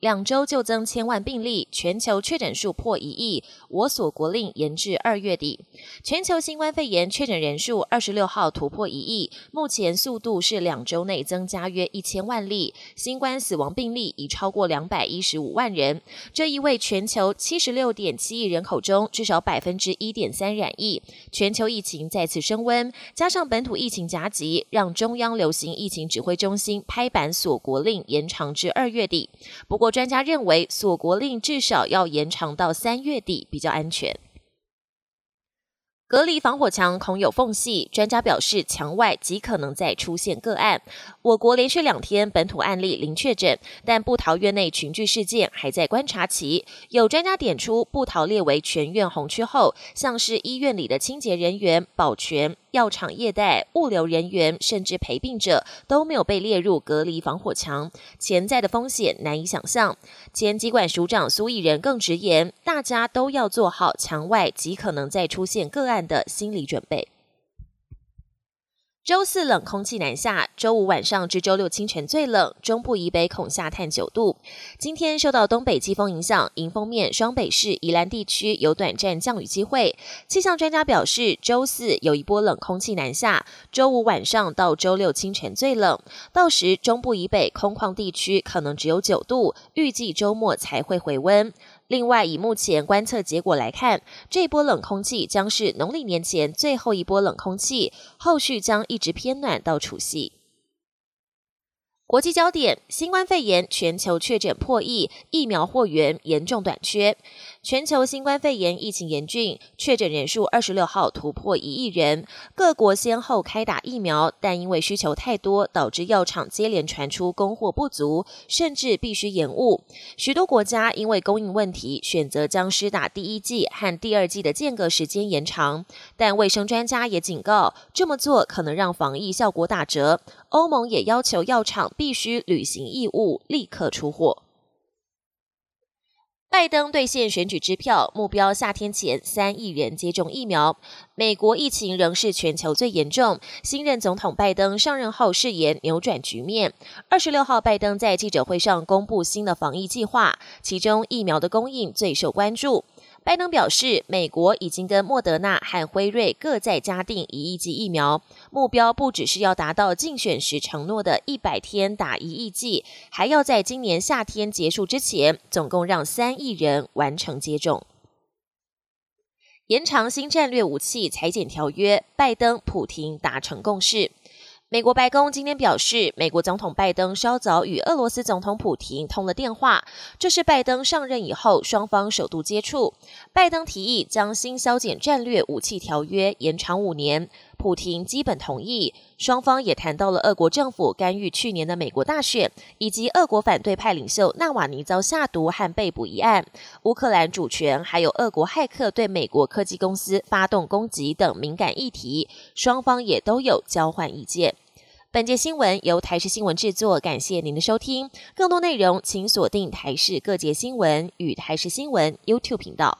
两周就增千万病例，全球确诊数破一亿。我所国令延至二月底。全球新冠肺炎确诊人数二十六号突破一亿，目前速度是两周内增加约一千万例。新冠死亡病例已超过两百一十五万人，这意味全球七十六点七亿人口中至少百分之一点三染疫。全球疫情再次升温，加上本土疫情夹击，让中央流行疫情指挥中心拍板锁国令延长至二月底。不过，专家认为，锁国令至少要延长到三月底比较安全。隔离防火墙恐有缝隙，专家表示，墙外极可能再出现个案。我国连续两天本土案例零确诊，但布桃院内群聚事件还在观察期。有专家点出，布桃列为全院红区后，像是医院里的清洁人员、保全。药厂业代、物流人员，甚至陪病者都没有被列入隔离防火墙，潜在的风险难以想象。前机管署长苏益仁更直言，大家都要做好墙外极可能再出现个案的心理准备。周四冷空气南下，周五晚上至周六清晨最冷，中部以北恐下探九度。今天受到东北季风影响，迎风面双北市、宜兰地区有短暂降雨机会。气象专家表示，周四有一波冷空气南下，周五晚上到周六清晨最冷，到时中部以北空旷地区可能只有九度，预计周末才会回温。另外，以目前观测结果来看，这波冷空气将是农历年前最后一波冷空气，后续将一直偏暖到除夕。国际焦点：新冠肺炎全球确诊破亿，疫苗货源严重短缺。全球新冠肺炎疫情严峻，确诊人数二十六号突破一亿人。各国先后开打疫苗，但因为需求太多，导致药厂接连传出供货不足，甚至必须延误。许多国家因为供应问题，选择将施打第一剂和第二剂的间隔时间延长。但卫生专家也警告，这么做可能让防疫效果打折。欧盟也要求药厂必须履行义务，立刻出货。拜登兑现选举支票，目标夏天前三亿人接种疫苗。美国疫情仍是全球最严重。新任总统拜登上任后誓言扭转局面。二十六号，拜登在记者会上公布新的防疫计划，其中疫苗的供应最受关注。拜登表示，美国已经跟莫德纳和辉瑞各再加订一亿剂疫苗，目标不只是要达到竞选时承诺的一百天打一亿剂，还要在今年夏天结束之前，总共让三亿人完成接种。延长新战略武器裁减条约，拜登、普廷达成共识。美国白宫今天表示，美国总统拜登稍早与俄罗斯总统普廷通了电话，这是拜登上任以后双方首度接触。拜登提议将新削减战略武器条约延长五年，普廷基本同意。双方也谈到了俄国政府干预去年的美国大选，以及俄国反对派领袖纳瓦尼遭下毒和被捕一案、乌克兰主权，还有俄国骇客对美国科技公司发动攻击等敏感议题，双方也都有交换意见。本节新闻由台视新闻制作，感谢您的收听。更多内容请锁定台视各界新闻与台视新闻 YouTube 频道。